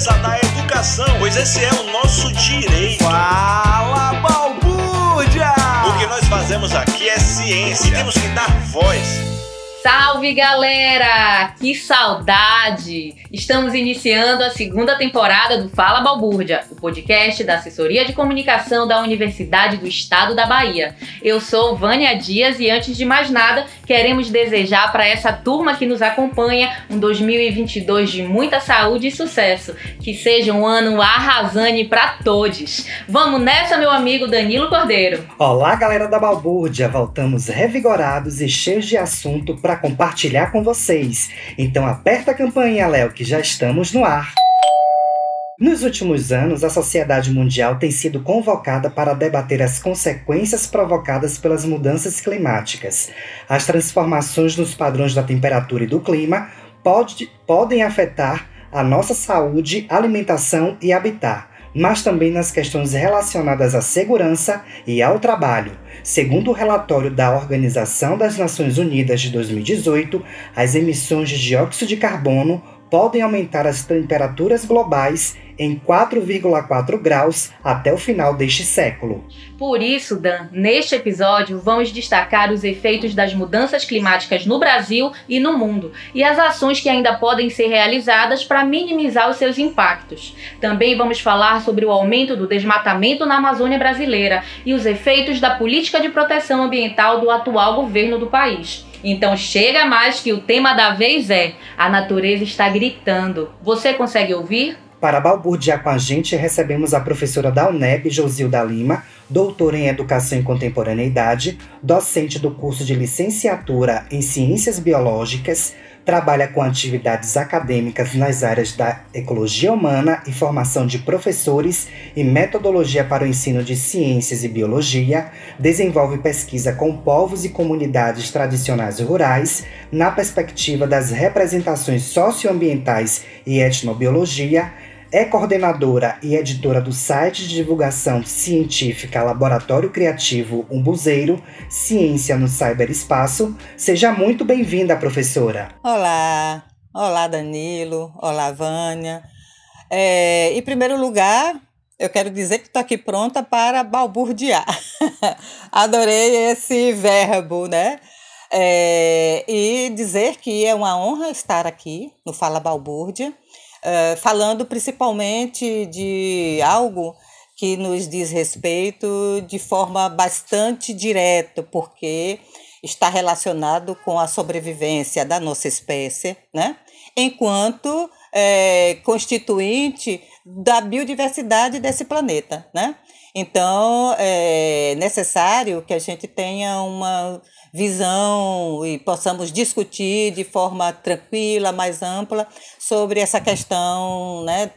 defesa da educação, pois esse é o nosso direito. Fala, balbúrdia! O que nós fazemos aqui é ciência e temos que dar voz. Salve galera! Que saudade! Estamos iniciando a segunda temporada do Fala Balbúrdia, o podcast da Assessoria de Comunicação da Universidade do Estado da Bahia. Eu sou Vânia Dias e antes de mais nada, queremos desejar para essa turma que nos acompanha um 2022 de muita saúde e sucesso. Que seja um ano arrasante para todos. Vamos nessa, meu amigo Danilo Cordeiro. Olá, galera da Balbúrdia! Voltamos revigorados e cheios de assunto para compartilhar com vocês. Então aperta a campanha, Léo, que já estamos no ar. Nos últimos anos, a sociedade mundial tem sido convocada para debater as consequências provocadas pelas mudanças climáticas. As transformações nos padrões da temperatura e do clima pode, podem afetar a nossa saúde, alimentação e habitat mas também nas questões relacionadas à segurança e ao trabalho. Segundo o relatório da Organização das Nações Unidas de 2018, as emissões de dióxido de carbono podem aumentar as temperaturas globais em 4,4 graus até o final deste século. Por isso, Dan, neste episódio vamos destacar os efeitos das mudanças climáticas no Brasil e no mundo e as ações que ainda podem ser realizadas para minimizar os seus impactos. Também vamos falar sobre o aumento do desmatamento na Amazônia brasileira e os efeitos da política de proteção ambiental do atual governo do país. Então chega mais que o tema da vez é: a natureza está gritando. Você consegue ouvir? Para balbuciar com a gente, recebemos a professora da UNEB, Josilda Lima, doutora em Educação e Contemporaneidade, docente do curso de licenciatura em Ciências Biológicas, trabalha com atividades acadêmicas nas áreas da ecologia humana e formação de professores e metodologia para o ensino de ciências e biologia, desenvolve pesquisa com povos e comunidades tradicionais rurais na perspectiva das representações socioambientais e etnobiologia é coordenadora e editora do site de divulgação científica Laboratório Criativo Umbuzeiro, Ciência no Cyberespaço. Seja muito bem-vinda, professora. Olá, olá Danilo, olá Vânia. É, em primeiro lugar, eu quero dizer que estou aqui pronta para balburdear. Adorei esse verbo, né? É, e dizer que é uma honra estar aqui no Fala Balbúrdia uh, falando principalmente de algo que nos diz respeito de forma bastante direta, porque está relacionado com a sobrevivência da nossa espécie, né? enquanto é, constituinte da biodiversidade desse planeta. Né? Então, é necessário que a gente tenha uma visão e possamos discutir de forma tranquila, mais ampla, sobre essa questão né,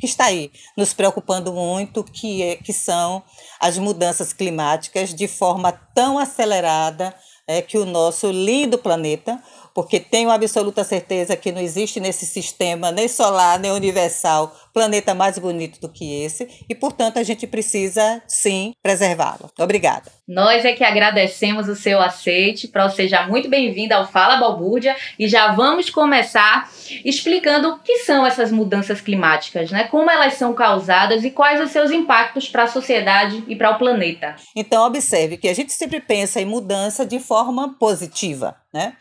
que está aí, nos preocupando muito, que, é, que são as mudanças climáticas de forma tão acelerada é, que o nosso lindo planeta, porque tenho absoluta certeza que não existe nesse sistema nem solar nem universal planeta mais bonito do que esse e, portanto, a gente precisa sim preservá-lo. Obrigada. Nós é que agradecemos o seu aceite, para seja muito bem-vinda ao Fala Balbúrdia e já vamos começar explicando o que são essas mudanças climáticas, né? Como elas são causadas e quais os seus impactos para a sociedade e para o planeta. Então, observe que a gente sempre pensa em mudança de forma positiva, né?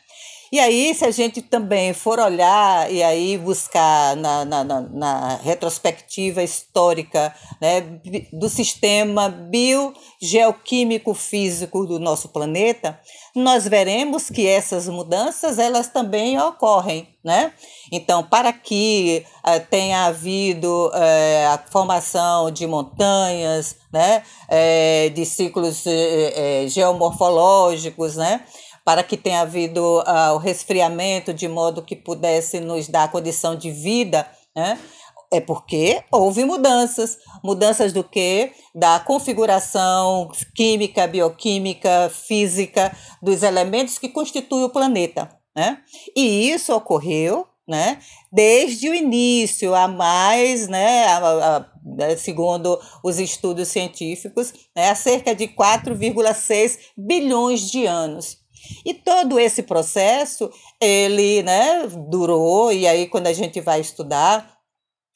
E aí, se a gente também for olhar e aí buscar na, na, na, na retrospectiva histórica né, do sistema biogeoquímico físico do nosso planeta, nós veremos que essas mudanças elas também ocorrem. Né? Então, para que uh, tenha havido uh, a formação de montanhas, né, uh, de ciclos geomorfológicos, né, para que tenha havido uh, o resfriamento de modo que pudesse nos dar condição de vida, né? É porque houve mudanças. Mudanças do que? Da configuração química, bioquímica, física dos elementos que constituem o planeta. Né? E isso ocorreu né? desde o início, a mais, né, a, a, né, segundo os estudos científicos, né, há cerca de 4,6 bilhões de anos. E todo esse processo, ele né, durou, e aí quando a gente vai estudar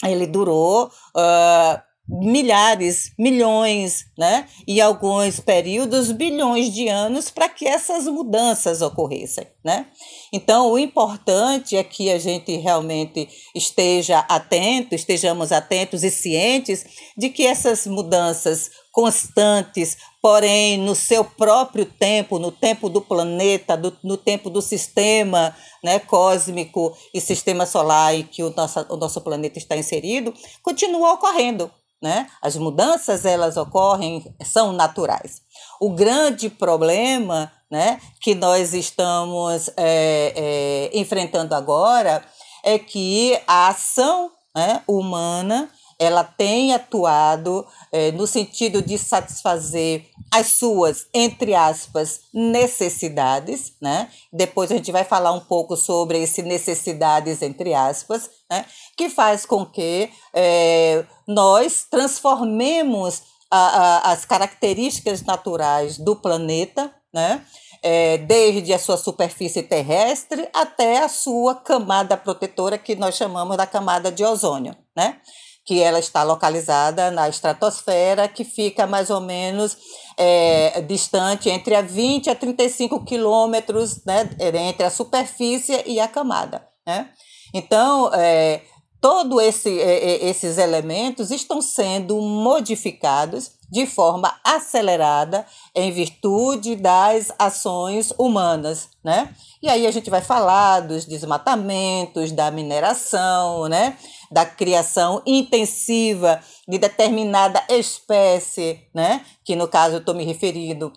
ele durou uh, milhares, milhões, né? E alguns períodos bilhões de anos para que essas mudanças ocorressem, né? Então, o importante é que a gente realmente esteja atento, estejamos atentos e cientes de que essas mudanças constantes, porém no seu próprio tempo, no tempo do planeta, do, no tempo do sistema né, cósmico e sistema solar em que o nosso, o nosso planeta está inserido, continua ocorrendo. Né? As mudanças elas ocorrem, são naturais. O grande problema né, que nós estamos é, é, enfrentando agora é que a ação né, humana ela tem atuado é, no sentido de satisfazer as suas, entre aspas, necessidades, né? Depois a gente vai falar um pouco sobre esse necessidades, entre aspas, né? Que faz com que é, nós transformemos a, a, as características naturais do planeta, né? É, desde a sua superfície terrestre até a sua camada protetora, que nós chamamos da camada de ozônio, né? Que ela está localizada na estratosfera, que fica mais ou menos é, distante entre a 20 a 35 quilômetros né, entre a superfície e a camada. Né? Então, é, todos esse, é, esses elementos estão sendo modificados de forma acelerada em virtude das ações humanas, né? E aí a gente vai falar dos desmatamentos, da mineração, né? Da criação intensiva de determinada espécie, né? Que no caso eu estou me referindo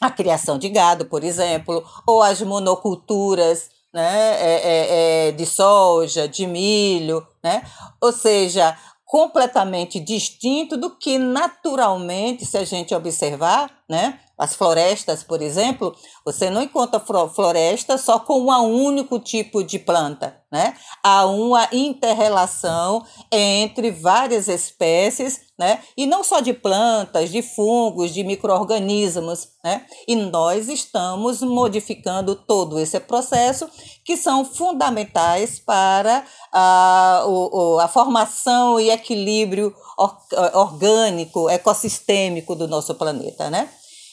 à criação de gado, por exemplo, ou às monoculturas, né? É, é, é, de soja, de milho, né? Ou seja, completamente distinto do que naturalmente, se a gente observar, né? As florestas, por exemplo, você não encontra floresta só com um único tipo de planta, né? Há uma interrelação entre várias espécies, né? E não só de plantas, de fungos, de microorganismos, né? E nós estamos modificando todo esse processo que são fundamentais para a, a formação e equilíbrio orgânico, ecossistêmico do nosso planeta, né?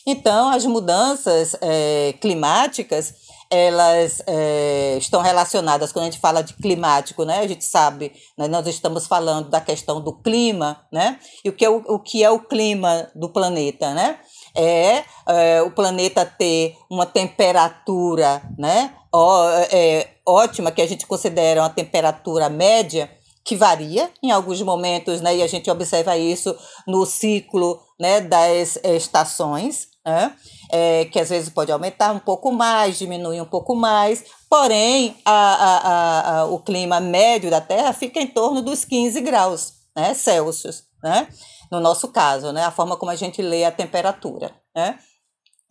Então, as mudanças é, climáticas, elas é, estão relacionadas, quando a gente fala de climático, né, a gente sabe, né, nós estamos falando da questão do clima, né, e o que é o, o, que é o clima do planeta, né, é, é o planeta ter uma temperatura, né, ó, é, ótima, que a gente considera uma temperatura média, que varia em alguns momentos, né, e a gente observa isso no ciclo né, das estações, né, é, que às vezes pode aumentar um pouco mais, diminuir um pouco mais, porém a, a, a, o clima médio da Terra fica em torno dos 15 graus né, Celsius, né, no nosso caso, né, a forma como a gente lê a temperatura. Né.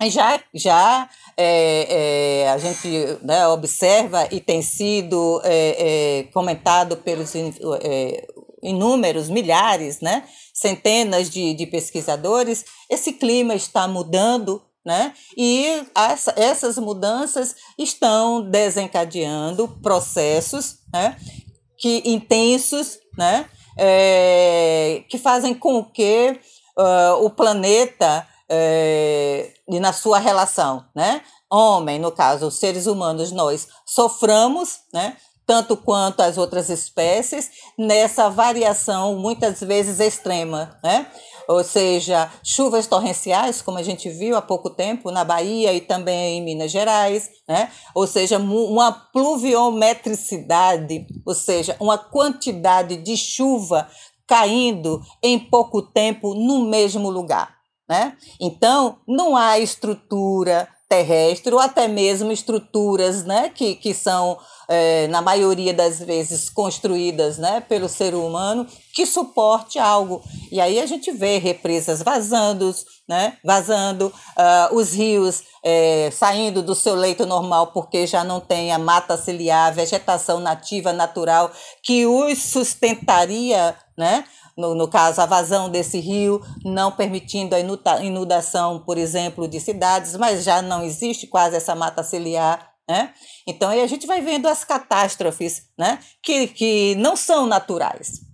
Já, já é, é, a gente né, observa e tem sido é, é comentado pelos é, inúmeros, milhares, né, centenas de, de pesquisadores, esse clima está mudando né? E as, essas mudanças estão desencadeando processos né? que intensos, né? É, que fazem com que uh, o planeta é, e na sua relação, né? Homem, no caso, os seres humanos, nós soframos, né? Tanto quanto as outras espécies, nessa variação muitas vezes extrema, né? Ou seja, chuvas torrenciais, como a gente viu há pouco tempo na Bahia e também em Minas Gerais, né? Ou seja, uma pluviometricidade, ou seja, uma quantidade de chuva caindo em pouco tempo no mesmo lugar. Né? Então, não há estrutura terrestre ou até mesmo estruturas né, que, que são, é, na maioria das vezes, construídas né, pelo ser humano que suporte algo. E aí a gente vê represas vazando, né, vazando, uh, os rios é, saindo do seu leito normal porque já não tem a mata ciliar, a vegetação nativa natural que os sustentaria, né? No, no caso, a vazão desse rio, não permitindo a inundação, por exemplo, de cidades, mas já não existe quase essa mata ciliar. Né? Então, aí a gente vai vendo as catástrofes né? que, que não são naturais.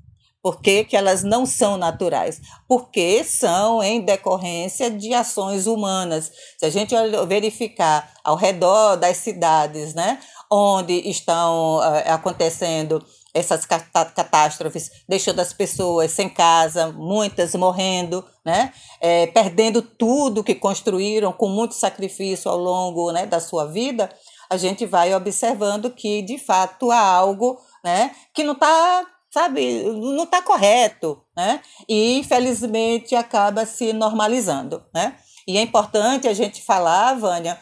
Por que, que elas não são naturais? Porque são em decorrência de ações humanas. Se a gente verificar ao redor das cidades, né, onde estão uh, acontecendo essas catástrofes, deixando as pessoas sem casa, muitas morrendo, né? É, perdendo tudo que construíram com muito sacrifício ao longo né, da sua vida, a gente vai observando que, de fato, há algo né, que não está sabe, não está correto, né? E infelizmente acaba se normalizando, né? E é importante a gente falar, Vânia,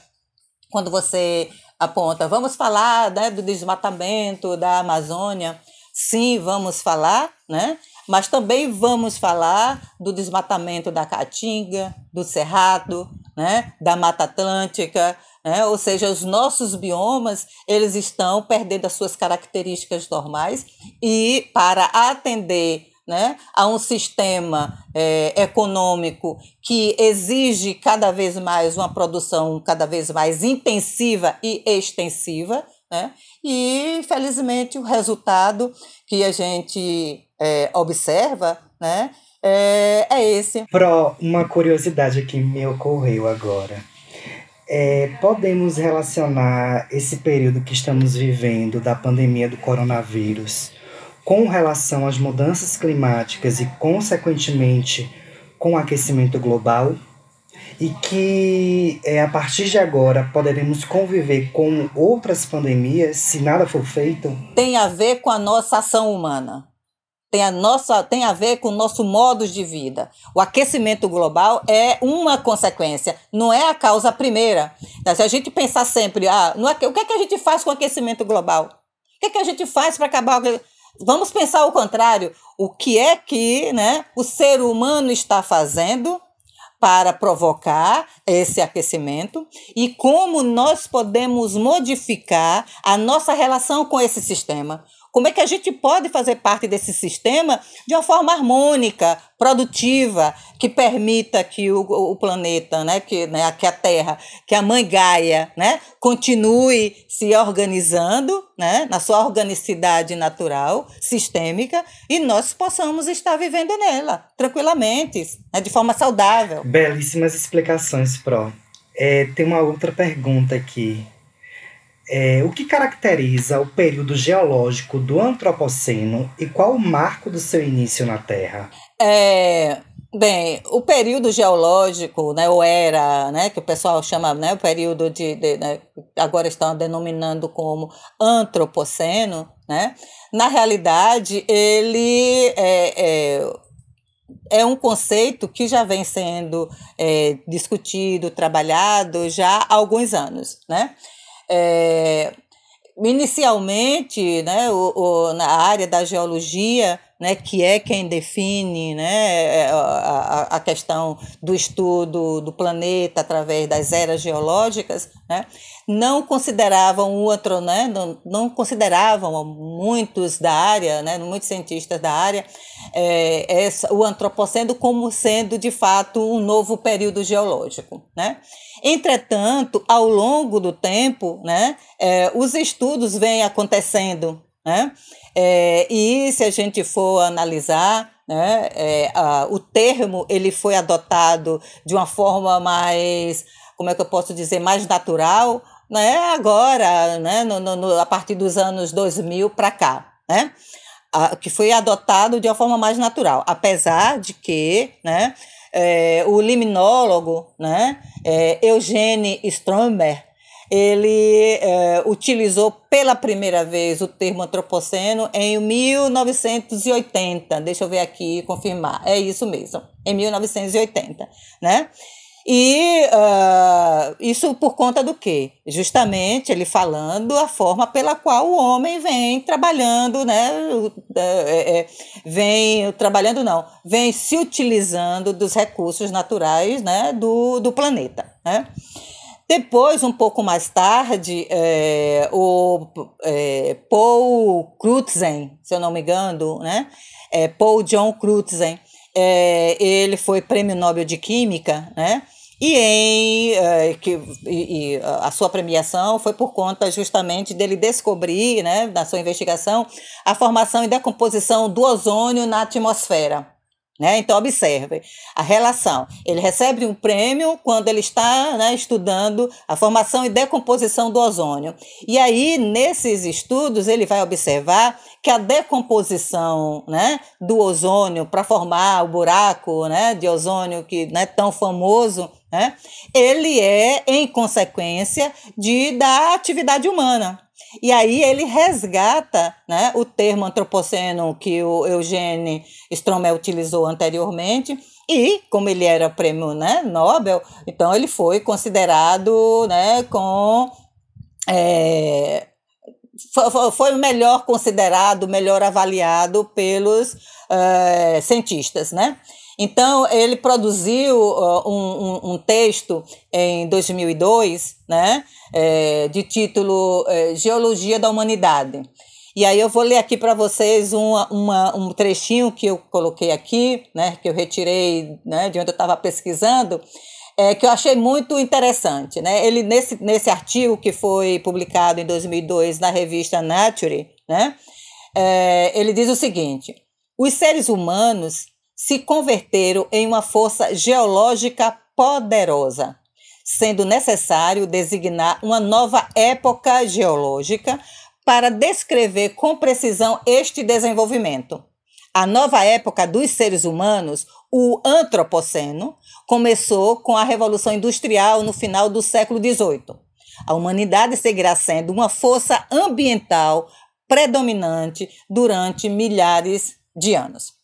quando você aponta, vamos falar né, do desmatamento da Amazônia, sim, vamos falar, né? Mas também vamos falar do desmatamento da Caatinga, do Cerrado, né, da Mata Atlântica, né? ou seja, os nossos biomas eles estão perdendo as suas características normais e para atender né, a um sistema é, econômico que exige cada vez mais uma produção cada vez mais intensiva e extensiva, né? E, infelizmente, o resultado que a gente é, observa né, é, é esse. Pro, uma curiosidade que me ocorreu agora. É, podemos relacionar esse período que estamos vivendo da pandemia do coronavírus com relação às mudanças climáticas e, consequentemente, com o aquecimento global? E que é, a partir de agora poderemos conviver com outras pandemias se nada for feito? Tem a ver com a nossa ação humana tem a, nossa, tem a ver com o nosso modo de vida. O aquecimento global é uma consequência, não é a causa primeira. Se a gente pensar sempre, ah, no, o que, é que a gente faz com o aquecimento global? O que é que a gente faz para acabar Vamos pensar o contrário. O que é que né, o ser humano está fazendo para provocar esse aquecimento e como nós podemos modificar a nossa relação com esse sistema. Como é que a gente pode fazer parte desse sistema de uma forma harmônica, produtiva, que permita que o, o planeta, né, que, né, que a Terra, que a Mãe Gaia, né, continue se organizando, né, na sua organicidade natural, sistêmica, e nós possamos estar vivendo nela tranquilamente, né, de forma saudável. Belíssimas explicações, Pro. É, tem uma outra pergunta aqui é, o que caracteriza o período geológico do Antropoceno e qual o marco do seu início na Terra? É, bem, o período geológico, né, ou era, né, que o pessoal chama, né, o período de, de né, agora estão denominando como Antropoceno, né, na realidade ele é, é é um conceito que já vem sendo é, discutido, trabalhado já há alguns anos, né? É, inicialmente, né, o, o, na área da geologia, né, que é quem define né, é, a, a questão do estudo do planeta através das eras geológicas, né, não consideravam o outro, né, não, não consideravam muitos da área, né, muitos cientistas da área, é, essa, o antropoceno como sendo de fato um novo período geológico. Né? Entretanto, ao longo do tempo, né, é, os estudos vêm acontecendo né? É, e se a gente for analisar, né, é, a, o termo ele foi adotado de uma forma mais, como é que eu posso dizer, mais natural, né, agora, né, no, no, a partir dos anos 2000 para cá, né, a, que foi adotado de uma forma mais natural, apesar de que, né, é, o liminólogo, né, é, Eugene Stromberg, ele é, utilizou pela primeira vez o termo antropoceno em 1980. Deixa eu ver aqui confirmar. É isso mesmo, em 1980, né? E uh, isso por conta do quê? Justamente ele falando a forma pela qual o homem vem trabalhando, né? É, é, vem trabalhando não, vem se utilizando dos recursos naturais, né? Do, do planeta, né? Depois, um pouco mais tarde, é, o é, Paul Crutzen, se eu não me engano, né? É, Paul John Crutzen, é, ele foi prêmio Nobel de Química, né? E, em, uh, que, e, e a sua premiação foi por conta justamente dele descobrir, né, na sua investigação, a formação e decomposição do ozônio na atmosfera. Né? Então, observe a relação. Ele recebe um prêmio quando ele está né, estudando a formação e decomposição do ozônio. E aí, nesses estudos, ele vai observar que a decomposição né, do ozônio para formar o buraco né, de ozônio que é tão famoso, né, ele é em consequência de, da atividade humana. E aí ele resgata né, o termo antropoceno que o Eugene Strommel utilizou anteriormente, e como ele era prêmio né, Nobel, então ele foi considerado né, com. É, foi o melhor considerado, melhor avaliado pelos é, cientistas, né? Então, ele produziu uh, um, um, um, texto em 2002, né, é, de título é, Geologia da Humanidade. E aí eu vou ler aqui para vocês uma, uma, um trechinho que eu coloquei aqui, né, que eu retirei né, de onde eu estava pesquisando, é, que eu achei muito interessante. Né? Ele, nesse, nesse artigo que foi publicado em 2002 na revista Nature, né, é, ele diz o seguinte: os seres humanos se converteram em uma força geológica poderosa, sendo necessário designar uma nova época geológica para descrever com precisão este desenvolvimento. A nova época dos seres humanos, o Antropoceno, começou com a Revolução Industrial no final do século XVIII. A humanidade seguirá sendo uma força ambiental predominante durante milhares de anos.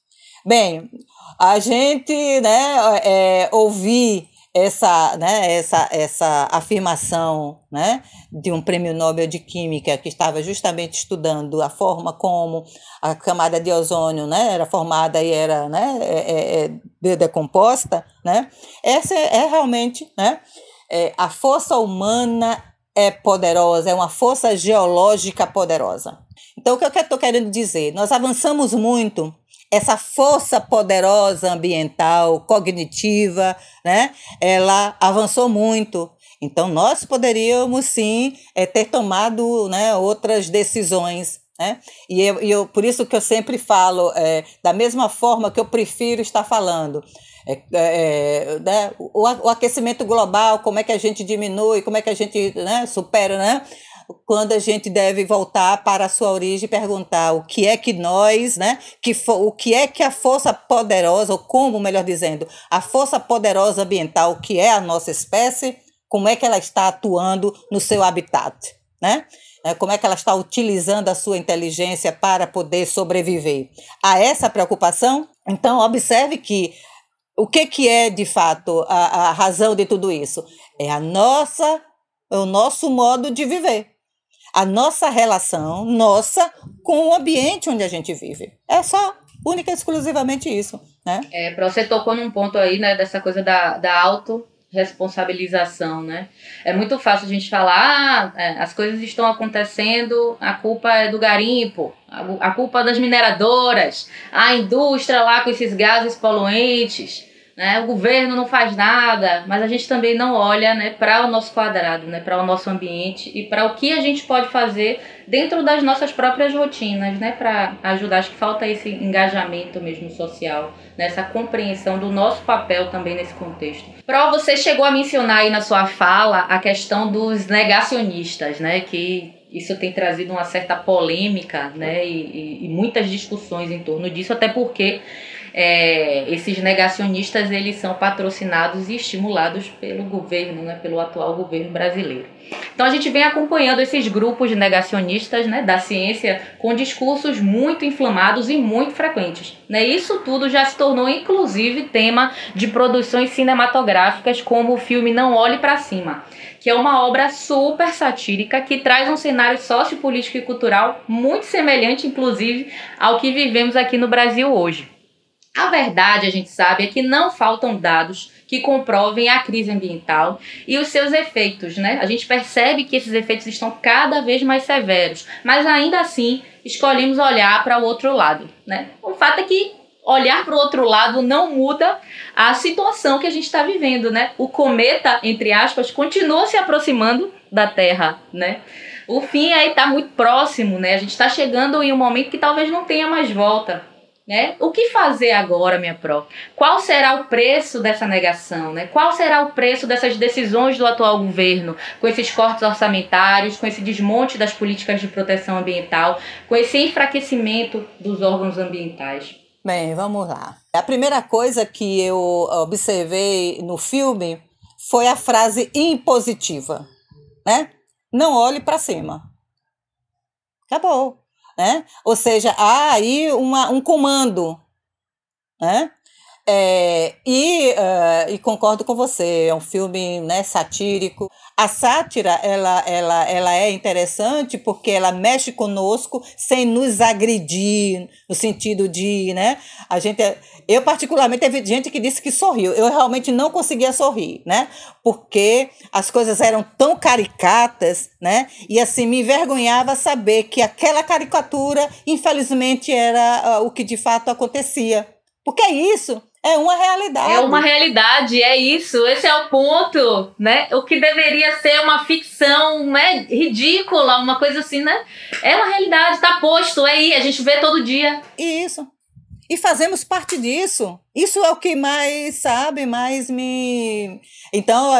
Bem, a gente né, é, ouvir essa, né, essa, essa afirmação né, de um prêmio Nobel de Química que estava justamente estudando a forma como a camada de ozônio né, era formada e era né, é, é, é decomposta, né, essa é, é realmente né, é, a força humana é poderosa, é uma força geológica poderosa. Então, o que eu estou querendo dizer? Nós avançamos muito essa força poderosa ambiental, cognitiva, né? Ela avançou muito. Então, nós poderíamos sim é, ter tomado né, outras decisões. Né? E eu, eu, por isso que eu sempre falo, é, da mesma forma que eu prefiro estar falando. É, é, né, o, o, aquecimento global, como é que a gente diminui, como é que a gente né, supera, né? Quando a gente deve voltar para a sua origem e perguntar o que é que nós, né, que o que é que a força poderosa, ou como, melhor dizendo, a força poderosa ambiental, que é a nossa espécie, como é que ela está atuando no seu habitat, né? É, como é que ela está utilizando a sua inteligência para poder sobreviver. A essa preocupação, então observe que o que, que é de fato a, a razão de tudo isso? É a nossa, é o nosso modo de viver a nossa relação, nossa, com o ambiente onde a gente vive. É só única e exclusivamente isso, né? É, você tocou num ponto aí, né, dessa coisa da, da auto responsabilização, né? É muito fácil a gente falar, ah, é, as coisas estão acontecendo, a culpa é do garimpo, a, a culpa das mineradoras, a indústria lá com esses gases poluentes né? O governo não faz nada, mas a gente também não olha, né, para o nosso quadrado, né, para o nosso ambiente e para o que a gente pode fazer dentro das nossas próprias rotinas, né, para ajudar. Acho que falta esse engajamento mesmo social, né, essa compreensão do nosso papel também nesse contexto. Pro, você chegou a mencionar aí na sua fala a questão dos negacionistas, né, que isso tem trazido uma certa polêmica, né, e, e, e muitas discussões em torno disso, até porque é, esses negacionistas eles são patrocinados e estimulados pelo governo, né, pelo atual governo brasileiro. Então a gente vem acompanhando esses grupos negacionistas né, da ciência com discursos muito inflamados e muito frequentes. Né? Isso tudo já se tornou inclusive tema de produções cinematográficas como o filme Não Olhe para Cima, que é uma obra super satírica que traz um cenário sociopolítico e cultural muito semelhante, inclusive, ao que vivemos aqui no Brasil hoje. A verdade, a gente sabe, é que não faltam dados que comprovem a crise ambiental e os seus efeitos, né? A gente percebe que esses efeitos estão cada vez mais severos, mas ainda assim escolhemos olhar para o outro lado, né? O fato é que olhar para o outro lado não muda a situação que a gente está vivendo, né? O cometa, entre aspas, continua se aproximando da Terra, né? O fim aí está muito próximo, né? A gente está chegando em um momento que talvez não tenha mais volta. Né? O que fazer agora, minha pró? Qual será o preço dessa negação? Né? Qual será o preço dessas decisões do atual governo, com esses cortes orçamentários, com esse desmonte das políticas de proteção ambiental, com esse enfraquecimento dos órgãos ambientais? Bem, vamos lá. A primeira coisa que eu observei no filme foi a frase impositiva, né? Não olhe para cima. Acabou né? Ou seja, há aí uma, um comando, né? É, e, uh, e, concordo com você, é um filme né, satírico. A sátira ela, ela, ela é interessante porque ela mexe conosco sem nos agredir, no sentido de, né? A gente, eu particularmente teve gente que disse que sorriu. Eu realmente não conseguia sorrir, né? Porque as coisas eram tão caricatas, né? E assim me envergonhava saber que aquela caricatura, infelizmente, era uh, o que de fato acontecia. Porque é isso. É uma realidade. É uma realidade, é isso. Esse é o ponto, né? O que deveria ser uma ficção, né? Ridícula, uma coisa assim, né? É uma realidade, tá posto, é aí, a gente vê todo dia. Isso. E fazemos parte disso. Isso é o que mais, sabe, mais me. Então,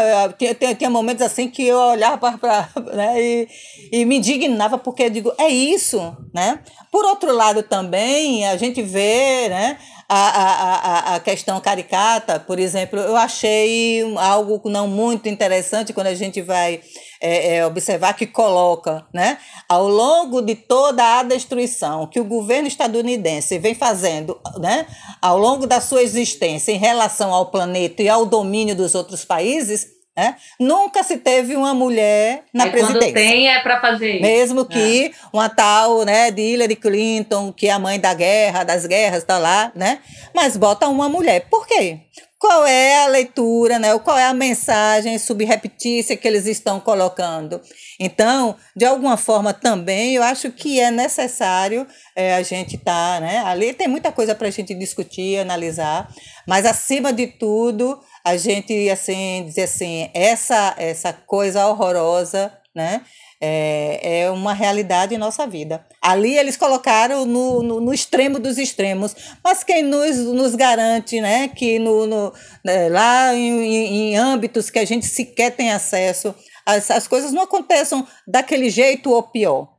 tinha, momentos assim que eu olhava para. Né, e, e me indignava, porque eu digo, é isso, né? Por outro lado, também, a gente vê, né? A, a, a questão caricata, por exemplo, eu achei algo não muito interessante quando a gente vai é, é, observar que coloca, né, ao longo de toda a destruição que o governo estadunidense vem fazendo, né, ao longo da sua existência em relação ao planeta e ao domínio dos outros países, é? Nunca se teve uma mulher na é presidência. Quando tem é para fazer isso. Mesmo que é. uma tal, né, de Hillary Clinton, que é a mãe da guerra, das guerras, está lá, né? Mas bota uma mulher. Por quê? Qual é a leitura, né? Qual é a mensagem subreptícia que eles estão colocando? Então, de alguma forma também, eu acho que é necessário é, a gente estar, tá, né? Ali tem muita coisa para a gente discutir, analisar, mas acima de tudo, a gente assim dizer assim essa essa coisa horrorosa né é, é uma realidade em nossa vida ali eles colocaram no, no, no extremo dos extremos mas quem nos, nos garante né que no, no né, lá em, em âmbitos que a gente sequer tem acesso as, as coisas não aconteçam daquele jeito ou pior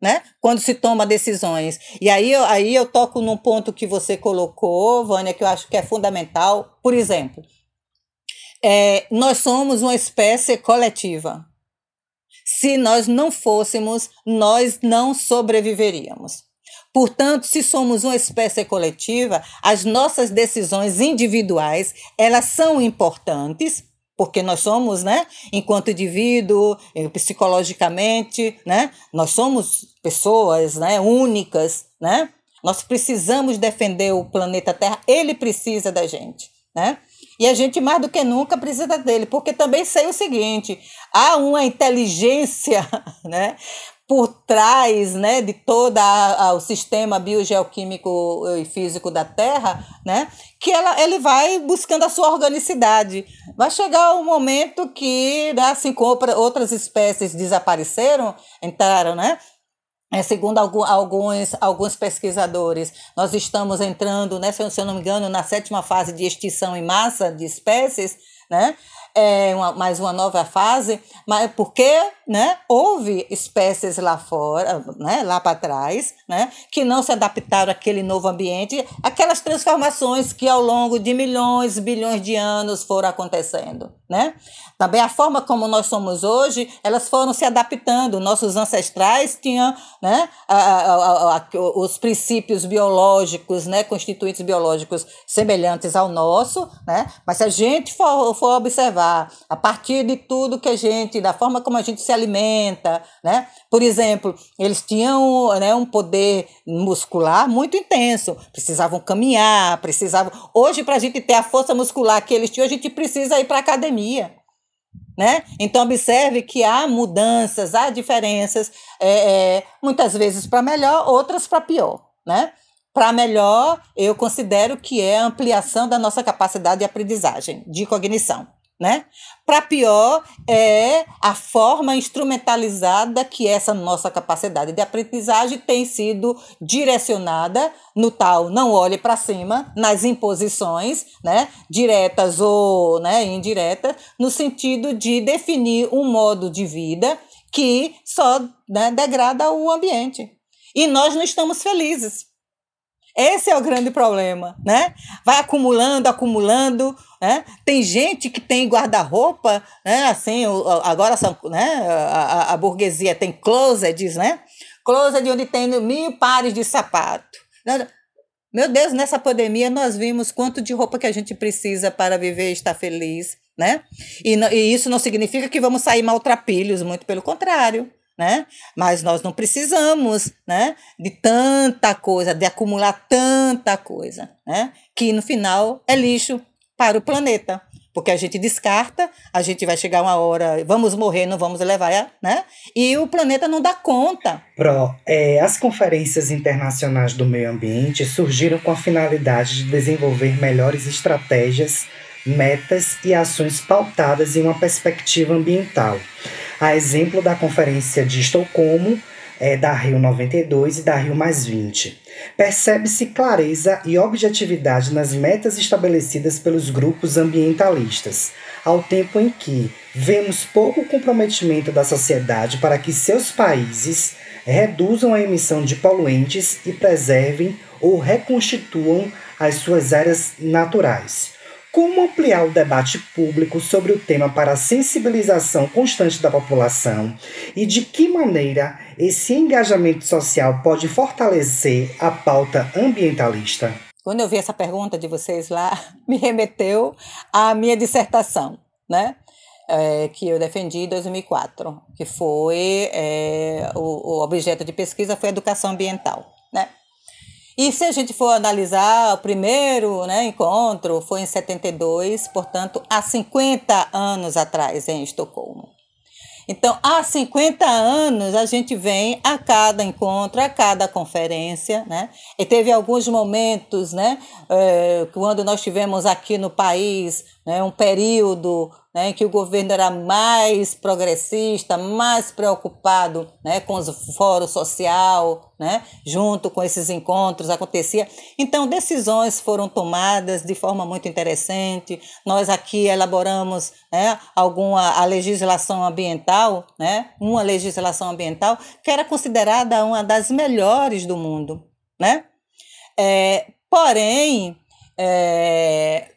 né? Quando se toma decisões. E aí, aí eu toco num ponto que você colocou, Vânia, que eu acho que é fundamental. Por exemplo, é, nós somos uma espécie coletiva. Se nós não fôssemos, nós não sobreviveríamos. Portanto, se somos uma espécie coletiva, as nossas decisões individuais, elas são importantes, porque nós somos, né, enquanto indivíduo, eh, psicologicamente, né, nós somos pessoas, né, únicas, né? Nós precisamos defender o planeta Terra, ele precisa da gente, né? E a gente, mais do que nunca, precisa dele, porque também sei o seguinte: há uma inteligência né, por trás né, de todo o sistema biogeoquímico e físico da Terra, né, que ela, ele vai buscando a sua organicidade. Vai chegar um momento que, né, assim como outras espécies desapareceram, entraram, né? É, segundo alguns, alguns pesquisadores, nós estamos entrando, né, se eu não me engano, na sétima fase de extinção em massa de espécies, né? é uma, mais uma nova fase, mas porque né, houve espécies lá fora, né, lá para trás, né, que não se adaptaram àquele novo ambiente, aquelas transformações que ao longo de milhões, bilhões de anos foram acontecendo. Né? Também a forma como nós somos hoje, elas foram se adaptando. Nossos ancestrais tinham né, a, a, a, os princípios biológicos, né, constituintes biológicos semelhantes ao nosso, né? mas se a gente for, for observar a partir de tudo que a gente, da forma como a gente se alimenta, né? Por exemplo, eles tinham né, um poder muscular muito intenso, precisavam caminhar, precisavam. Hoje, para a gente ter a força muscular que eles tinham, a gente precisa ir para a academia. Né? Então, observe que há mudanças, há diferenças, é, é, muitas vezes para melhor, outras para pior. Né? Para melhor, eu considero que é a ampliação da nossa capacidade de aprendizagem, de cognição né? Para pior é a forma instrumentalizada que essa nossa capacidade de aprendizagem tem sido direcionada no tal não olhe para cima, nas imposições, né, diretas ou, né, indiretas, no sentido de definir um modo de vida que só né, degrada o ambiente. E nós não estamos felizes. Esse é o grande problema, né? Vai acumulando, acumulando, né? Tem gente que tem guarda-roupa, né? Assim, agora são, né? A, a, burguesia tem closets, né? Closet onde tem mil pares de sapato. Meu Deus, nessa pandemia nós vimos quanto de roupa que a gente precisa para viver e estar feliz, né? E, e isso não significa que vamos sair maltrapilhos, muito pelo contrário né? Mas nós não precisamos, né, de tanta coisa, de acumular tanta coisa, né? Que no final é lixo para o planeta, porque a gente descarta, a gente vai chegar uma hora, vamos morrer, não vamos levar, né? E o planeta não dá conta. Pro, é, as conferências internacionais do meio ambiente surgiram com a finalidade de desenvolver melhores estratégias, metas e ações pautadas em uma perspectiva ambiental a exemplo da Conferência de Estocolmo, é, da Rio 92 e da Rio Mais 20. Percebe-se clareza e objetividade nas metas estabelecidas pelos grupos ambientalistas, ao tempo em que vemos pouco comprometimento da sociedade para que seus países reduzam a emissão de poluentes e preservem ou reconstituam as suas áreas naturais. Como ampliar o debate público sobre o tema para a sensibilização constante da população e de que maneira esse engajamento social pode fortalecer a pauta ambientalista? Quando eu vi essa pergunta de vocês lá, me remeteu à minha dissertação, né? É, que eu defendi em 2004, que foi é, o, o objeto de pesquisa foi educação ambiental? E se a gente for analisar, o primeiro né, encontro foi em 72, portanto, há 50 anos atrás, em Estocolmo. Então, há 50 anos a gente vem a cada encontro, a cada conferência, né? E teve alguns momentos, né? É, quando nós tivemos aqui no país né, um período né, em que o governo era mais progressista, mais preocupado né, com o fórum social, né, junto com esses encontros acontecia. Então, decisões foram tomadas de forma muito interessante. Nós aqui elaboramos né, alguma a legislação ambiental, né, uma legislação ambiental que era considerada uma das melhores do mundo. Né? É, porém, é,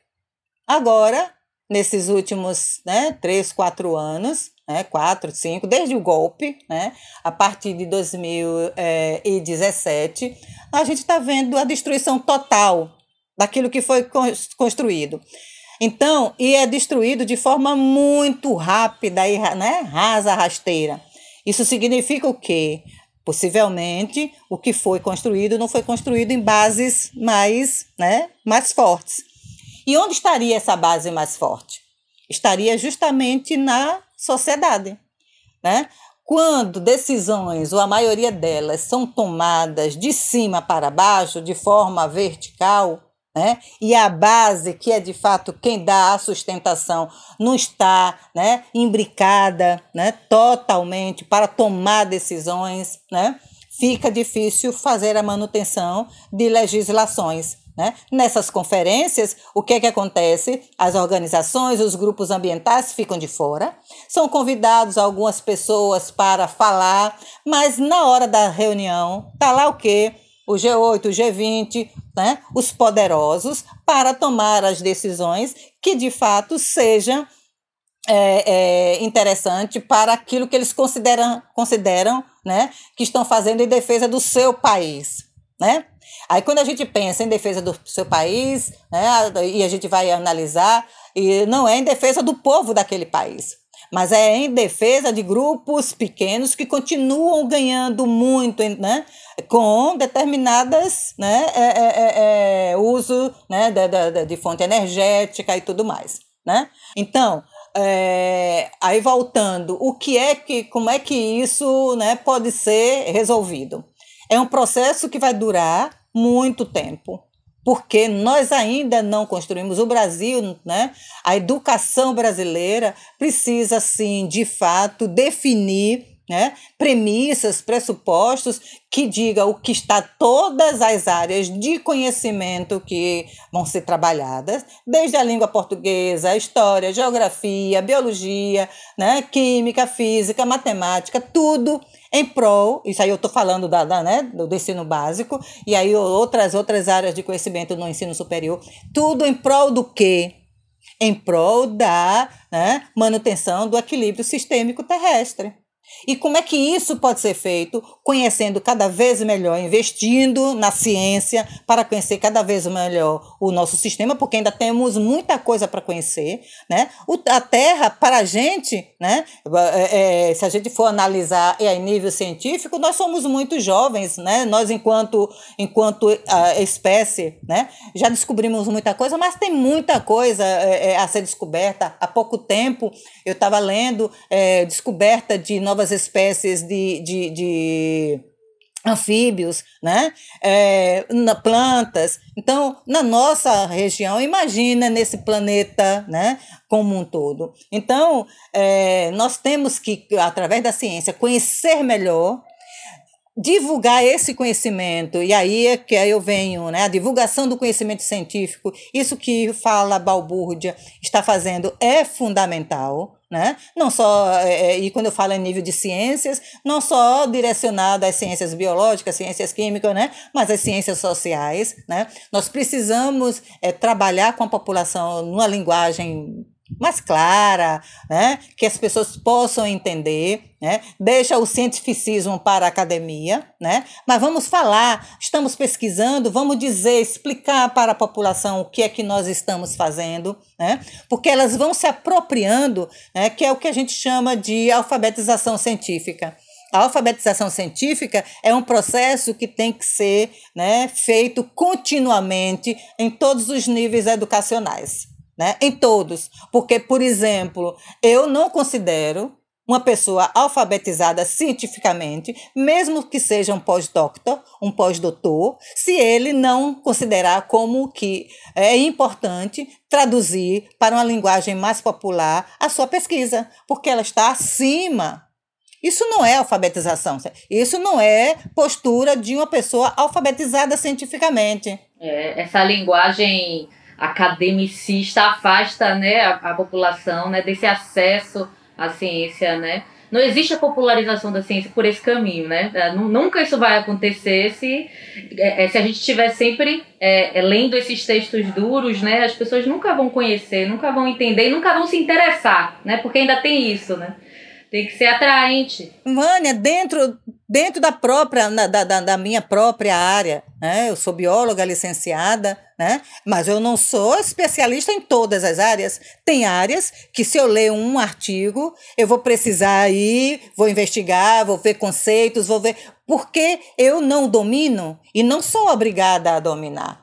Agora, nesses últimos né, três, quatro anos, né, quatro, cinco, desde o golpe, né, a partir de 2017, a gente está vendo a destruição total daquilo que foi construído. Então, e é destruído de forma muito rápida e né, rasa, rasteira. Isso significa o quê? Possivelmente, o que foi construído não foi construído em bases mais, né, mais fortes. E onde estaria essa base mais forte? Estaria justamente na sociedade, né? Quando decisões, ou a maioria delas, são tomadas de cima para baixo, de forma vertical, né? E a base, que é de fato quem dá a sustentação, não está né, imbricada né, totalmente para tomar decisões, né? fica difícil fazer a manutenção de legislações. Né? Nessas conferências, o que, é que acontece? As organizações, os grupos ambientais ficam de fora, são convidados algumas pessoas para falar, mas na hora da reunião, está lá o quê? O G8, o G20, né? os poderosos, para tomar as decisões que de fato sejam é, é, interessante para aquilo que eles consideram, consideram né, que estão fazendo em defesa do seu país. Né? Aí quando a gente pensa em defesa do seu país, né, e a gente vai analisar, e não é em defesa do povo daquele país, mas é em defesa de grupos pequenos que continuam ganhando muito né, com determinadas né, é, é, é, é uso né, de, de, de fonte energética e tudo mais. Né? Então, é, aí voltando, o que é que, como é que isso né, pode ser resolvido? É um processo que vai durar muito tempo porque nós ainda não construímos o Brasil, né? A educação brasileira precisa sim, de fato, definir né, premissas, pressupostos que diga o que está todas as áreas de conhecimento que vão ser trabalhadas, desde a língua portuguesa, história, geografia, biologia, né, química, física, matemática, tudo em prol, isso aí eu estou falando da, da, né, do ensino básico, e aí outras, outras áreas de conhecimento no ensino superior, tudo em prol do quê? Em prol da né, manutenção do equilíbrio sistêmico terrestre. E como é que isso pode ser feito? Conhecendo cada vez melhor, investindo na ciência para conhecer cada vez melhor o nosso sistema, porque ainda temos muita coisa para conhecer. Né? O, a Terra, para a gente, né? É, é, se a gente for analisar em nível científico, nós somos muito jovens. Né? Nós, enquanto, enquanto a espécie, né? já descobrimos muita coisa, mas tem muita coisa é, é a ser descoberta. Há pouco tempo eu estava lendo é, descoberta de novas novas espécies de, de, de anfíbios, né? É, na plantas. Então, na nossa região, imagina nesse planeta, né? Como um todo. Então, é, nós temos que, através da ciência, conhecer melhor divulgar esse conhecimento, e aí é que eu venho, né, a divulgação do conhecimento científico, isso que fala Balbúrdia está fazendo é fundamental, né? Não só, é, é, e quando eu falo em nível de ciências, não só direcionado às ciências biológicas, ciências químicas, né? Mas às ciências sociais, né? Nós precisamos é, trabalhar com a população numa linguagem mais clara, né? que as pessoas possam entender, né? deixa o cientificismo para a academia, né? mas vamos falar, estamos pesquisando, vamos dizer, explicar para a população o que é que nós estamos fazendo, né? porque elas vão se apropriando, né? que é o que a gente chama de alfabetização científica. A alfabetização científica é um processo que tem que ser né, feito continuamente em todos os níveis educacionais né? Em todos. Porque, por exemplo, eu não considero uma pessoa alfabetizada cientificamente, mesmo que seja um pós-doctor, um pós-doutor, se ele não considerar como que é importante traduzir para uma linguagem mais popular a sua pesquisa, porque ela está acima. Isso não é alfabetização, isso não é postura de uma pessoa alfabetizada cientificamente. É, essa linguagem academicista afasta né, a, a, população né, desse acesso à ciência, né? Não existe a popularização da ciência por esse caminho, né? É, nunca isso vai acontecer se, é, é, se a gente estiver sempre é, lendo esses textos duros, né? As pessoas nunca vão conhecer, nunca vão entender nunca vão se interessar, né? Porque ainda tem isso, né? Tem que ser atraente. Vânia, dentro, dentro da própria, da, da, da minha própria área, né? Eu sou bióloga licenciada, né? Mas eu não sou especialista em todas as áreas. Tem áreas que se eu ler um artigo, eu vou precisar ir, vou investigar, vou ver conceitos, vou ver porque eu não domino e não sou obrigada a dominar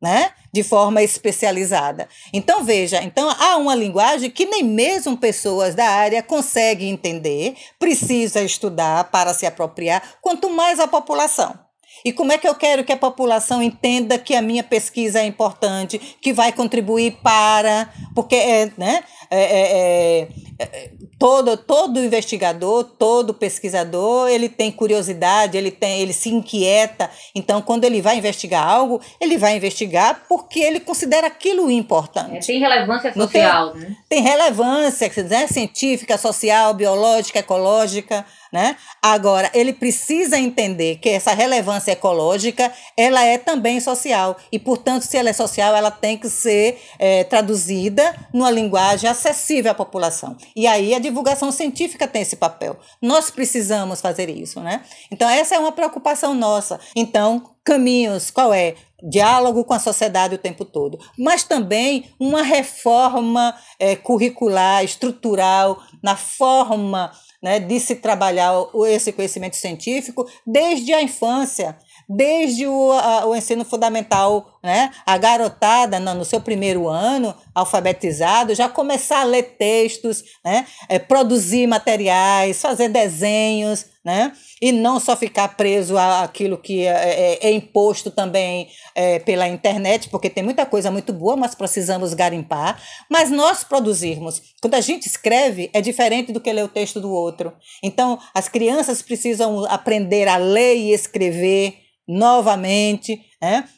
né? De forma especializada. Então veja, então há uma linguagem que nem mesmo pessoas da área conseguem entender, precisa estudar para se apropriar, quanto mais a população. E como é que eu quero que a população entenda que a minha pesquisa é importante, que vai contribuir para. Porque é, né, é, é, é, todo, todo investigador, todo pesquisador, ele tem curiosidade, ele, tem, ele se inquieta. Então, quando ele vai investigar algo, ele vai investigar porque ele considera aquilo importante. É, tem relevância social. Tem, né? tem relevância né, científica, social, biológica, ecológica. Né? Agora, ele precisa entender que essa relevância ecológica ela é também social e, portanto, se ela é social, ela tem que ser é, traduzida numa linguagem acessível à população. E aí a divulgação científica tem esse papel. Nós precisamos fazer isso, né? Então essa é uma preocupação nossa. Então caminhos, qual é? Diálogo com a sociedade o tempo todo, mas também uma reforma é, curricular, estrutural, na forma né, de se trabalhar esse conhecimento científico desde a infância. Desde o, a, o ensino fundamental, né? A garotada no, no, seu primeiro ano, alfabetizado, já começar a ler textos, né? É, produzir materiais, fazer desenhos, né? E não só ficar preso àquilo que é, é, é imposto também é, pela internet, porque tem muita coisa muito boa, mas precisamos garimpar. Mas nós produzirmos. Quando a gente escreve, é diferente do que ler o texto do outro. Então, as crianças precisam aprender a ler e escrever novamente, né?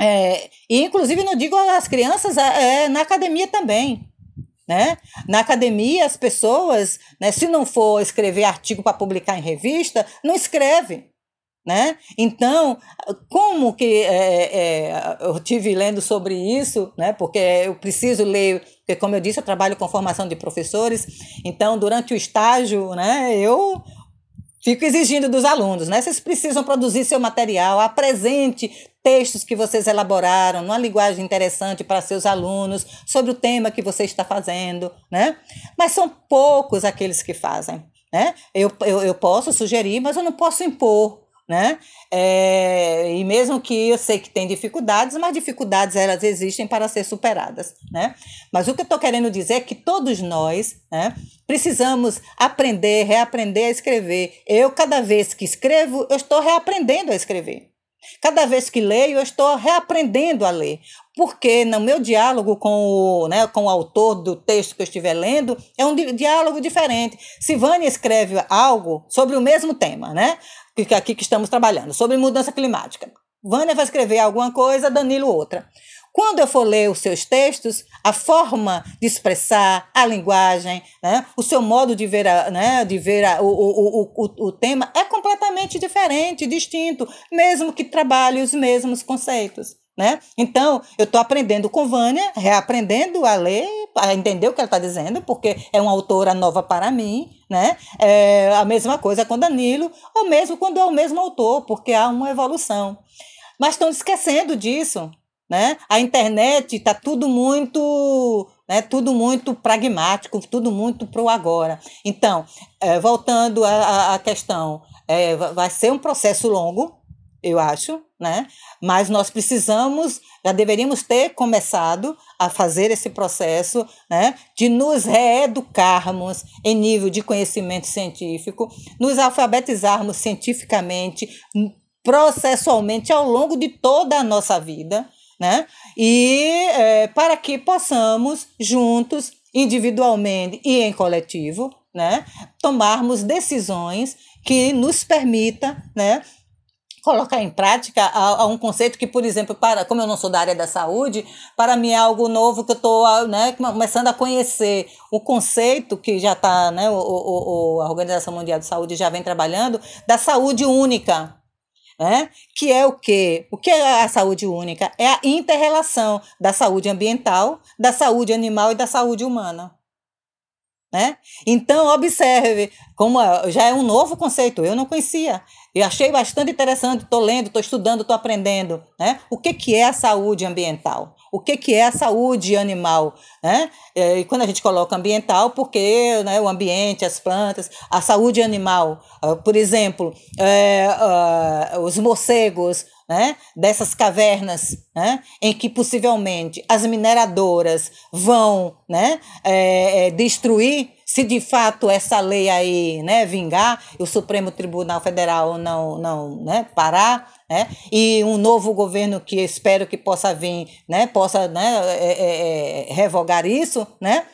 É, e inclusive não digo às crianças, é, é na academia também. Né? Na academia, as pessoas, né, se não for escrever artigo para publicar em revista, não escreve. Né? Então, como que é, é, eu tive lendo sobre isso, né? porque eu preciso ler, porque como eu disse, eu trabalho com formação de professores, então durante o estágio, né, eu fico exigindo dos alunos, né? Vocês precisam produzir seu material, apresente textos que vocês elaboraram, numa linguagem interessante para seus alunos, sobre o tema que você está fazendo, né? Mas são poucos aqueles que fazem, né? Eu, eu, eu posso sugerir, mas eu não posso impor, né? É, e mesmo que eu sei que tem dificuldades, mas dificuldades elas existem para ser superadas, né? Mas o que eu estou querendo dizer é que todos nós, né, precisamos aprender, reaprender a escrever. Eu cada vez que escrevo, eu estou reaprendendo a escrever. Cada vez que leio, eu estou reaprendendo a ler, porque no meu diálogo com o, né, com o autor do texto que eu estiver lendo, é um diálogo diferente. Se Vânia escreve algo sobre o mesmo tema, né, que aqui que estamos trabalhando, sobre mudança climática, Vânia vai escrever alguma coisa, Danilo outra. Quando eu for ler os seus textos, a forma de expressar, a linguagem, né, o seu modo de ver, a, né, de ver a, o, o, o, o tema é completamente diferente, distinto, mesmo que trabalhe os mesmos conceitos. Né? Então, eu estou aprendendo com Vânia, reaprendendo a ler, a entender o que ela está dizendo, porque é uma autora nova para mim. Né? É a mesma coisa com Danilo, ou mesmo quando é o mesmo autor, porque há uma evolução. Mas estão esquecendo disso né? A internet está tudo muito, né, tudo muito pragmático, tudo muito para o agora. Então, é, voltando à, questão, é, vai ser um processo longo, eu acho, né? Mas nós precisamos, já deveríamos ter começado a fazer esse processo, né? De nos reeducarmos em nível de conhecimento científico, nos alfabetizarmos cientificamente, processualmente ao longo de toda a nossa vida, né? E é, para que possamos juntos, individualmente e em coletivo, né, tomarmos decisões que nos permita, né, colocar em prática a, a, um conceito que, por exemplo, para como eu não sou da área da saúde, para mim é algo novo que eu estou né, começando a conhecer o conceito que já está, né, o, o, a Organização Mundial de Saúde já vem trabalhando, da saúde única, né? que é o quê? O que é a saúde única? É a interrelação da saúde ambiental, da saúde animal e da saúde humana. Né? Então, observe, como já é um novo conceito, eu não conhecia. E achei bastante interessante, estou lendo, estou estudando, estou aprendendo. Né? O que, que é a saúde ambiental? o que, que é a saúde animal. Né? É, e quando a gente coloca ambiental, porque né, o ambiente, as plantas, a saúde animal, uh, por exemplo, é, uh, os morcegos, né, dessas cavernas, né, em que possivelmente as mineradoras vão né, é, é destruir, se de fato essa lei aí né, vingar, o Supremo Tribunal Federal não, não né, parar, né? E um novo governo que espero que possa vir, né? Possa né? É, é, é, revogar isso, né?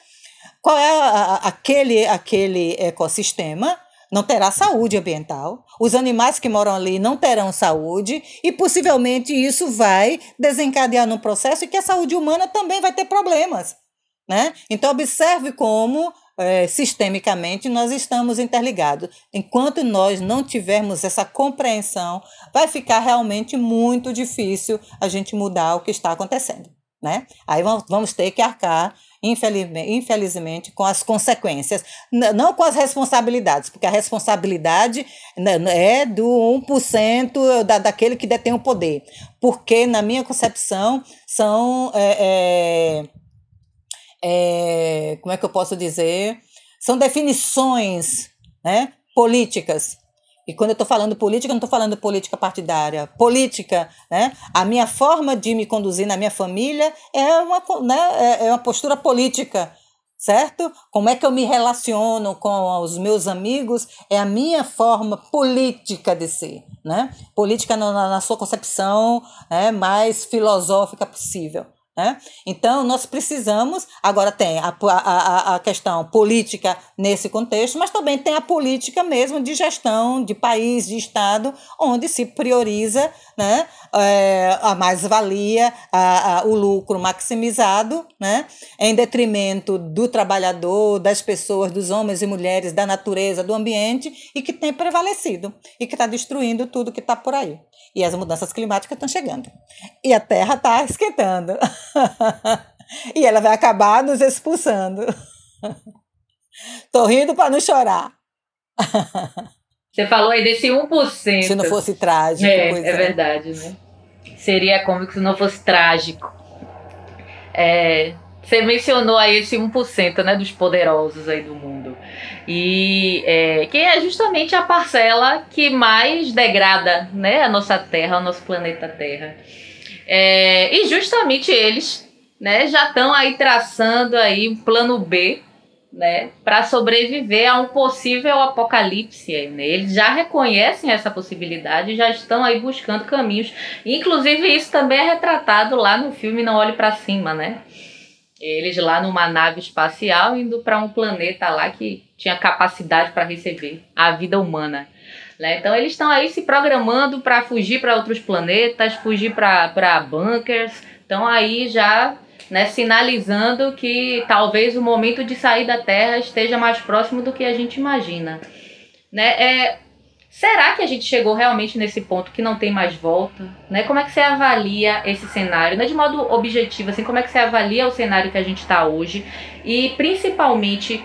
Qual é a, a, aquele, aquele ecossistema? Não terá saúde ambiental, os animais que moram ali não terão saúde, e possivelmente isso vai desencadear num processo que a saúde humana também vai ter problemas. Né? Então, observe como é, sistemicamente, nós estamos interligados. Enquanto nós não tivermos essa compreensão, vai ficar realmente muito difícil a gente mudar o que está acontecendo. Né? Aí vamos ter que arcar, infelizmente, infelizmente, com as consequências, não com as responsabilidades, porque a responsabilidade né, é do 1% da, daquele que detém o poder. Porque, na minha concepção, são. É, é, é, como é que eu posso dizer? São definições né, políticas E quando eu estou falando política, eu não estou falando política partidária. Política, né? A minha forma de me conduzir na minha família é uma, né, é, é uma postura política, certo? Como é que eu me relaciono com os meus amigos é a minha forma política de ser, né? Política na, na sua concepção né, mais filosófica possível. Né? Então, nós precisamos. Agora, tem a, a, a questão política nesse contexto, mas também tem a política mesmo de gestão de país, de Estado, onde se prioriza né, é, a mais-valia, o lucro maximizado, né, em detrimento do trabalhador, das pessoas, dos homens e mulheres, da natureza, do ambiente, e que tem prevalecido e que está destruindo tudo que está por aí. E as mudanças climáticas estão chegando. E a Terra está esquentando. e ela vai acabar nos expulsando. Tô rindo para não chorar. Você falou aí desse 1%. Se não fosse trágico. É, é, é verdade, né? Seria cômico se não fosse trágico. É, você mencionou aí esse 1% né, dos poderosos aí do mundo. E é, que é justamente a parcela que mais degrada né, a nossa Terra, o nosso planeta Terra. É, e justamente eles né, já estão aí traçando aí um plano B né, para sobreviver a um possível apocalipse. Né? Eles já reconhecem essa possibilidade e já estão aí buscando caminhos. Inclusive, isso também é retratado lá no filme Não Olhe para Cima, né? Eles lá numa nave espacial indo para um planeta lá que tinha capacidade para receber a vida humana. Né? Então eles estão aí se programando para fugir para outros planetas, fugir para bunkers. Estão aí já né, sinalizando que talvez o momento de sair da Terra esteja mais próximo do que a gente imagina. Né? É, será que a gente chegou realmente nesse ponto que não tem mais volta? Né? Como é que você avalia esse cenário? Né? De modo objetivo, assim, como é que você avalia o cenário que a gente está hoje? E principalmente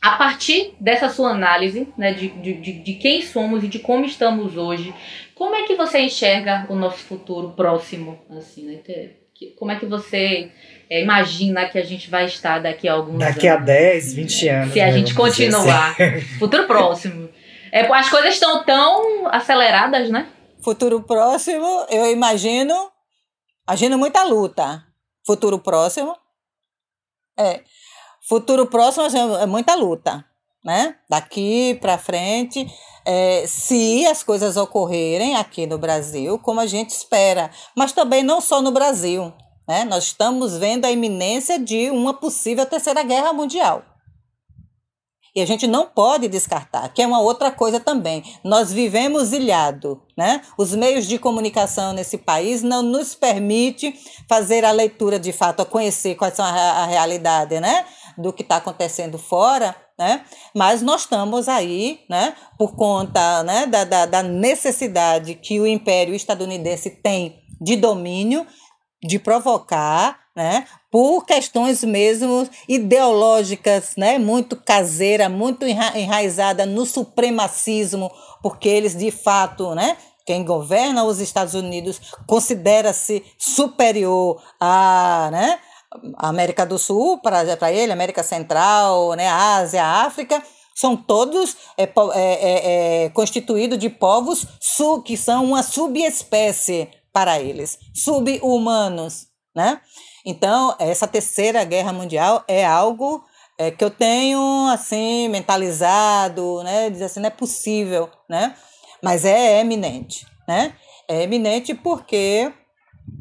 a partir dessa sua análise né, de, de, de quem somos e de como estamos hoje, como é que você enxerga o nosso futuro próximo? Assim, né? Como é que você é, imagina que a gente vai estar daqui a alguns daqui anos? Daqui a 10, 20 anos. Se a né, gente continuar. Assim. Futuro próximo. É, as coisas estão tão aceleradas, né? Futuro próximo, eu imagino, agindo muita luta. Futuro próximo. É. Futuro próximo é muita luta, né? Daqui para frente, é, se as coisas ocorrerem aqui no Brasil, como a gente espera, mas também não só no Brasil, né? Nós estamos vendo a iminência de uma possível terceira guerra mundial. E a gente não pode descartar, que é uma outra coisa também. Nós vivemos ilhado, né? Os meios de comunicação nesse país não nos permite fazer a leitura de fato, a conhecer quais são a, a realidade, né? Do que está acontecendo fora, né? Mas nós estamos aí, né? Por conta né? Da, da, da necessidade que o Império estadunidense tem de domínio, de provocar né? Por questões mesmo ideológicas, né? Muito caseira, muito enraizada no supremacismo, porque eles de fato, né? Quem governa os Estados Unidos considera-se superior a, né? América do Sul para ele, América Central, né? Ásia, África são todos é, é, é, é constituídos de povos que são uma subespécie para eles, sub-humanos, né? Então, essa terceira guerra mundial é algo é, que eu tenho assim mentalizado, né? Dizer assim, não é possível, né? Mas é eminente, né? É eminente porque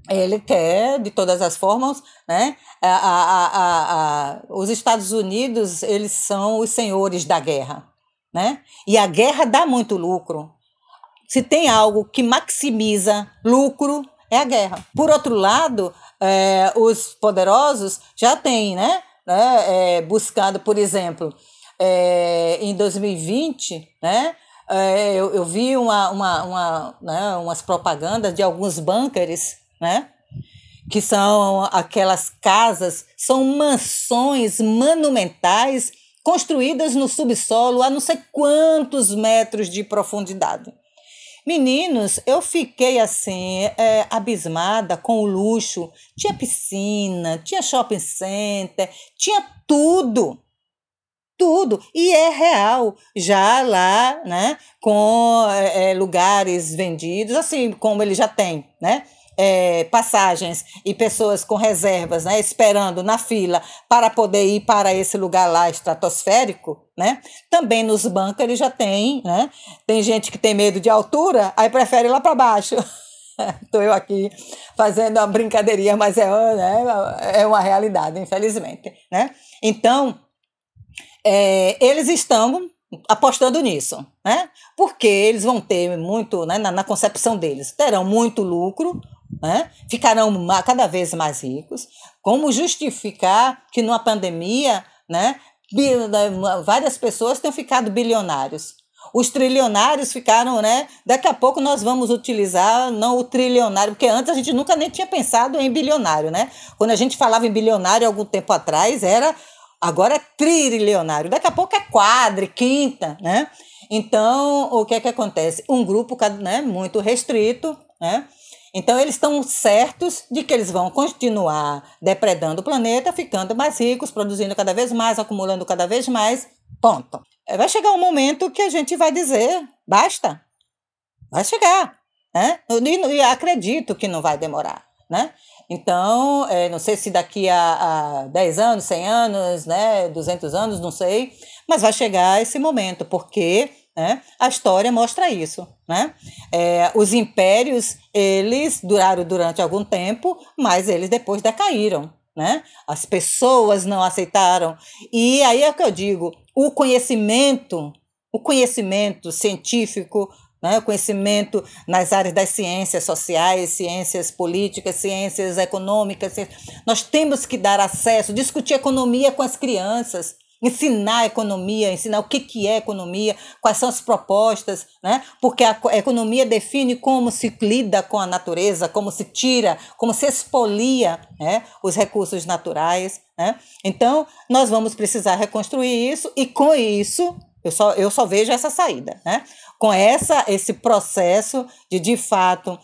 ele quer, de todas as formas, né? A, a, a, os Estados Unidos, eles são os senhores da guerra, né? E a guerra dá muito lucro. Se tem algo que maximiza lucro, é a guerra. Por outro lado, é, os poderosos já têm, né? né é, buscado, por exemplo, é, em 2020, né? É, eu, eu, vi uma, uma, uma, né, umas propagandas de alguns bunkers, né? Que são aquelas casas, são mansões monumentais construídas no subsolo a não sei quantos metros de profundidade. Meninos, eu fiquei assim, é, abismada com o luxo. Tinha piscina, tinha shopping center, tinha tudo. tudo. E é real, já lá, né, com é, lugares vendidos, assim como ele já tem, né? É, passagens e pessoas com reservas, né, esperando na fila para poder ir para esse lugar lá estratosférico, né? Também nos bancos ele já tem, né? Tem gente que tem medo de altura, aí prefere ir lá para baixo. Estou eu aqui fazendo uma brincadeirinha, mas é, né, é uma realidade, infelizmente, né? Então, é, eles estão apostando nisso, né? Porque eles vão ter muito, né, na, na concepção deles, terão muito lucro, né? Ficarão cada vez mais ricos. Como justificar que numa pandemia, né, várias pessoas tenham ficado bilionários? Os trilionários ficaram, né? Daqui a pouco nós vamos utilizar não o trilionário, porque antes a gente nunca nem tinha pensado em bilionário, né? Quando a gente falava em bilionário algum tempo atrás, era Agora é trilionário, daqui a pouco é quadri, quinta, né? Então, o que é que acontece? Um grupo né, muito restrito, né? Então, eles estão certos de que eles vão continuar depredando o planeta, ficando mais ricos, produzindo cada vez mais, acumulando cada vez mais. Ponto. É, vai chegar um momento que a gente vai dizer: basta. Vai chegar. Né? E, e acredito que não vai demorar. Né? Então, é, não sei se daqui a, a 10 anos, 100 anos, né, 200 anos, não sei, mas vai chegar esse momento, porque né, a história mostra isso. Né? É, os impérios, eles duraram durante algum tempo, mas eles depois decaíram. Né? As pessoas não aceitaram. E aí é o que eu digo, o conhecimento, o conhecimento científico, né? conhecimento nas áreas das ciências sociais, ciências políticas, ciências econômicas. Nós temos que dar acesso, discutir economia com as crianças, ensinar economia, ensinar o que, que é economia, quais são as propostas, né? porque a economia define como se lida com a natureza, como se tira, como se expolia né? os recursos naturais. Né? Então, nós vamos precisar reconstruir isso, e com isso, eu só, eu só vejo essa saída. Né? com essa esse processo de de fato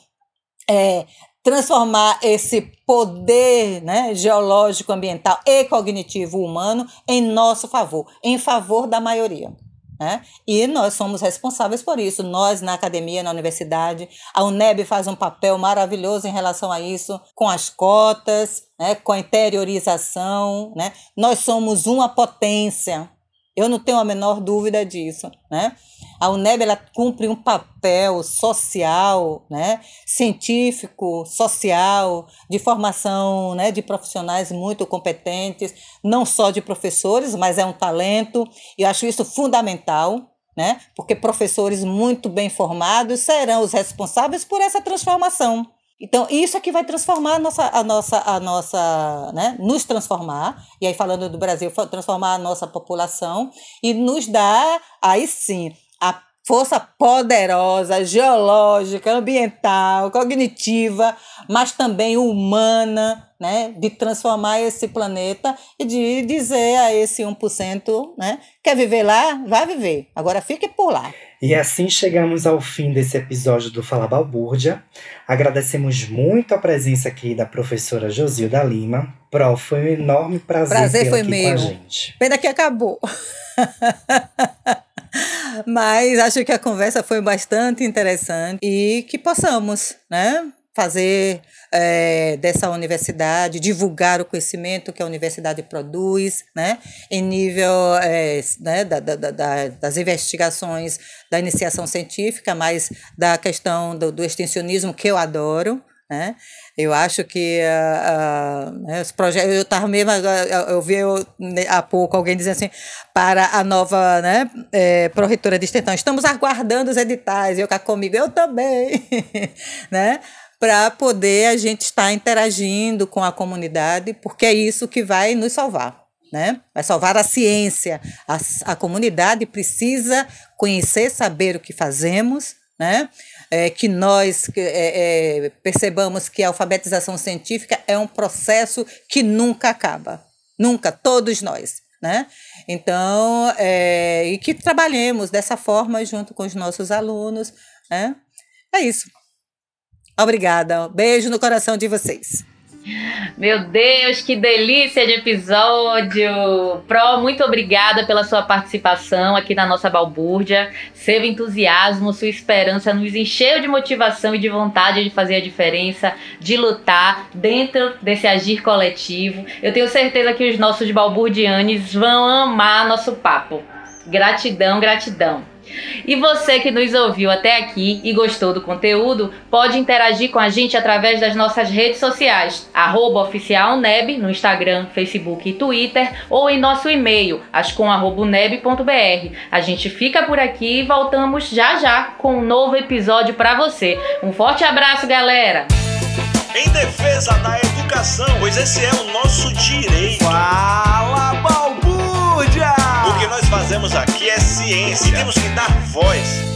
é, transformar esse poder né, geológico, ambiental e cognitivo humano em nosso favor, em favor da maioria. Né? E nós somos responsáveis por isso. Nós, na academia, na universidade, a UNEB faz um papel maravilhoso em relação a isso, com as cotas, né, com a interiorização. Né? Nós somos uma potência. Eu não tenho a menor dúvida disso. Né? A UNEB ela cumpre um papel social, né, científico, social, de formação né, de profissionais muito competentes, não só de professores, mas é um talento, e eu acho isso fundamental, né, porque professores muito bem formados serão os responsáveis por essa transformação. Então, isso é que vai transformar a nossa, a nossa, a nossa, né, nos transformar, e aí falando do Brasil, transformar a nossa população e nos dar, aí sim, a força poderosa, geológica, ambiental, cognitiva, mas também humana, né, de transformar esse planeta e de dizer a esse 1%, né, quer viver lá, vai viver. Agora fique por lá. E assim chegamos ao fim desse episódio do Fala Balbúrdia. Agradecemos muito a presença aqui da professora Josilda Lima. Prof, foi um enorme prazer, prazer foi aqui com a gente. Pena que acabou. Mas acho que a conversa foi bastante interessante e que possamos, né? Fazer é, dessa universidade, divulgar o conhecimento que a universidade produz, né, em nível é, né, da, da, da, das investigações da iniciação científica, mas da questão do, do extensionismo que eu adoro, né? Eu acho que uh, uh, os projetos. Eu estava mesmo. Eu vi eu, né, há pouco alguém dizendo assim, para a nova né, é, de extensão, estamos aguardando os editais. Eu cá comigo, eu também. né? Para poder a gente estar interagindo com a comunidade, porque é isso que vai nos salvar. Né? Vai salvar a ciência. A, a comunidade precisa conhecer, saber o que fazemos, né? É, que nós é, é, percebamos que a alfabetização científica é um processo que nunca acaba. Nunca, todos nós. Né? Então, é, e que trabalhemos dessa forma junto com os nossos alunos. Né? É isso. Obrigada. Beijo no coração de vocês. Meu Deus, que delícia de episódio! Pro, muito obrigada pela sua participação aqui na nossa balbúrdia. Seu entusiasmo, sua esperança nos encheu de motivação e de vontade de fazer a diferença, de lutar dentro desse agir coletivo. Eu tenho certeza que os nossos balburdianes vão amar nosso papo. Gratidão, gratidão. E você que nos ouviu até aqui e gostou do conteúdo, pode interagir com a gente através das nossas redes sociais, oficialneb no Instagram, Facebook e Twitter, ou em nosso e-mail, ascom.neb.br. A gente fica por aqui e voltamos já já com um novo episódio para você. Um forte abraço, galera! Em defesa da educação, pois esse é o nosso direito. Fala, balbúrdia! Nós fazemos aqui é ciência. E temos que dar voz